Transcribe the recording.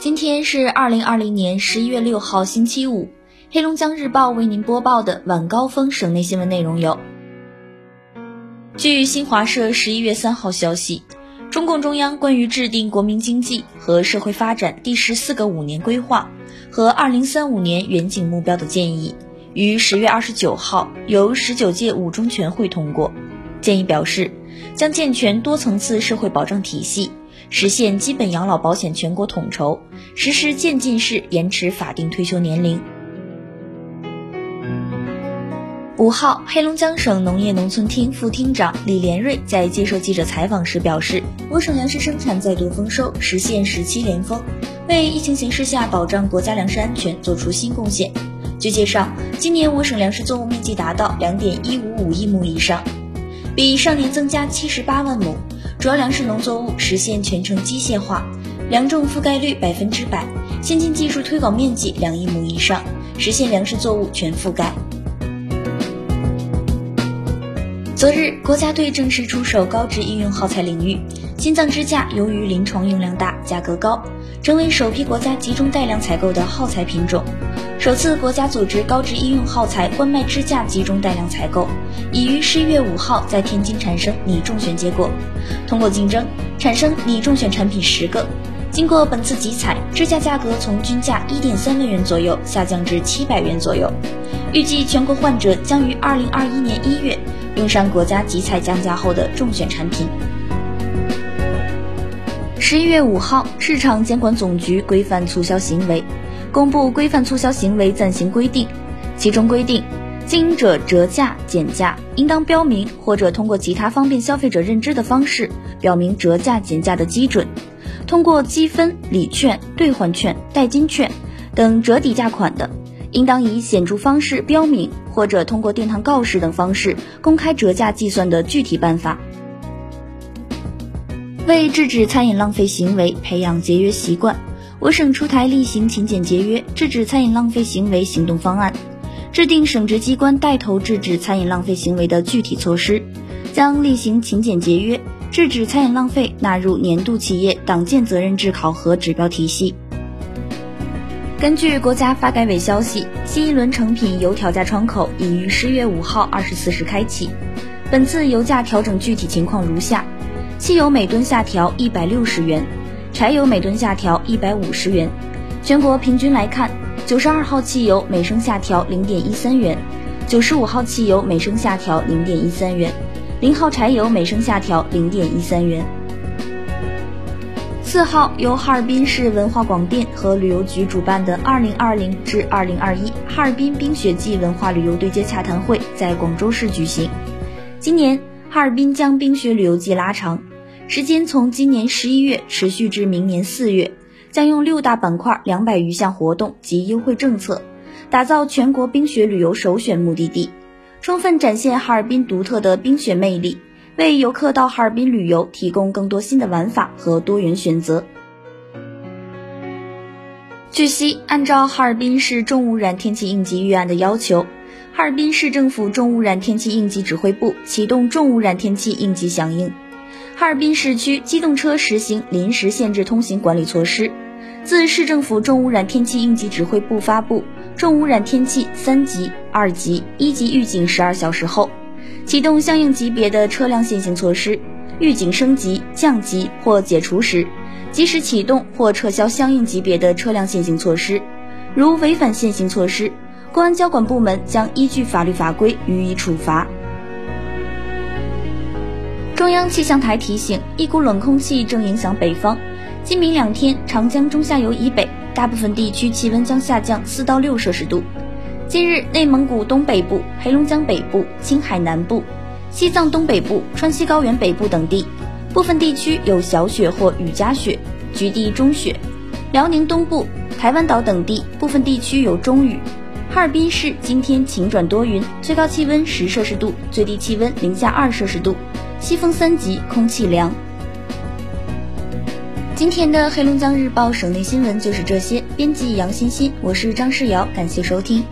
今天是二零二零年十一月六号，星期五。黑龙江日报为您播报的晚高峰省内新闻内容有：据新华社十一月三号消息，中共中央关于制定国民经济和社会发展第十四个五年规划和二零三五年远景目标的建议，于十月二十九号由十九届五中全会通过。建议表示，将健全多层次社会保障体系，实现基本养老保险全国统筹，实施渐进式延迟法定退休年龄。五号，黑龙江省农业农村厅副厅长李连瑞在接受记者采访时表示，我省粮食生产再度丰收，实现十七连丰，为疫情形势下保障国家粮食安全做出新贡献。据介绍，今年我省粮食作物面积达到两点一五五亿亩以上。比上年增加七十八万亩，主要粮食农作物实现全程机械化，粮种覆盖率百分之百，先进技术推广面积两亿亩以上，实现粮食作物全覆盖。昨日，国家队正式出手高值医用耗材领域，心脏支架由于临床用量大、价格高，成为首批国家集中带量采购的耗材品种。首次国家组织高值医用耗材冠脉支架集中带量采购，已于十一月五号在天津产生拟中选结果。通过竞争，产生拟中选产品十个。经过本次集采，支架价格从均价一点三万元左右下降至七百元左右。预计全国患者将于二零二一年一月用上国家集采降价后的中选产品。十一月五号，市场监管总局规范促销行为。公布规范促销行为暂行规定，其中规定，经营者折价减价，应当标明或者通过其他方便消费者认知的方式表明折价减价的基准。通过积分、礼券、兑换券、代金券等折抵价款的，应当以显著方式标明或者通过店堂告示等方式公开折价计算的具体办法。为制止餐饮浪费行为，培养节约习惯。我省出台例行勤俭节约、制止餐饮浪费行为行动方案，制定省直机关带头制止餐饮浪费行为的具体措施，将例行勤俭节约、制止餐饮浪费纳入年度企业党建责任制考核指标体系。根据国家发改委消息，新一轮成品油调价窗口已于十月五号二十四时开启。本次油价调整具体情况如下：汽油每吨下调一百六十元。柴油每吨下调一百五十元，全国平均来看，九十二号汽油每升下调零点一三元，九十五号汽油每升下调零点一三元，零号柴油每升下调零点一三元。四号，由哈尔滨市文化广电和旅游局主办的二零二零至二零二一哈尔滨冰雪季文化旅游对接洽谈会在广州市举行。今年，哈尔滨将冰雪旅游季拉长。时间从今年十一月持续至明年四月，将用六大板块、两百余项活动及优惠政策，打造全国冰雪旅游首选目的地，充分展现哈尔滨独特的冰雪魅力，为游客到哈尔滨旅游提供更多新的玩法和多元选择。据悉，按照哈尔滨市重污染天气应急预案的要求，哈尔滨市政府重污染天气应急指挥部启动重污染天气应急响应。哈尔滨市区机动车实行临时限制通行管理措施。自市政府重污染天气应急指挥部发布重污染天气三级、二级、一级预警十二小时后，启动相应级别的车辆限行措施。预警升级、降级或解除时，及时启动或撤销相应级别的车辆限行措施。如违反限行措施，公安交管部门将依据法律法规予以处罚。中央气象台提醒，一股冷空气正影响北方。今明两天，长江中下游以北大部分地区气温将下降四到六摄氏度。近日，内蒙古东北部、黑龙江北部、青海南部、西藏东北部、川西高原北部等地部分地区有小雪或雨夹雪，局地中雪；辽宁东部、台湾岛等地部分地区有中雨。哈尔滨市今天晴转多云，最高气温十摄氏度，最低气温零下二摄氏度。西风三级，空气凉。今天的黑龙江日报省内新闻就是这些。编辑杨欣欣，我是张世瑶，感谢收听。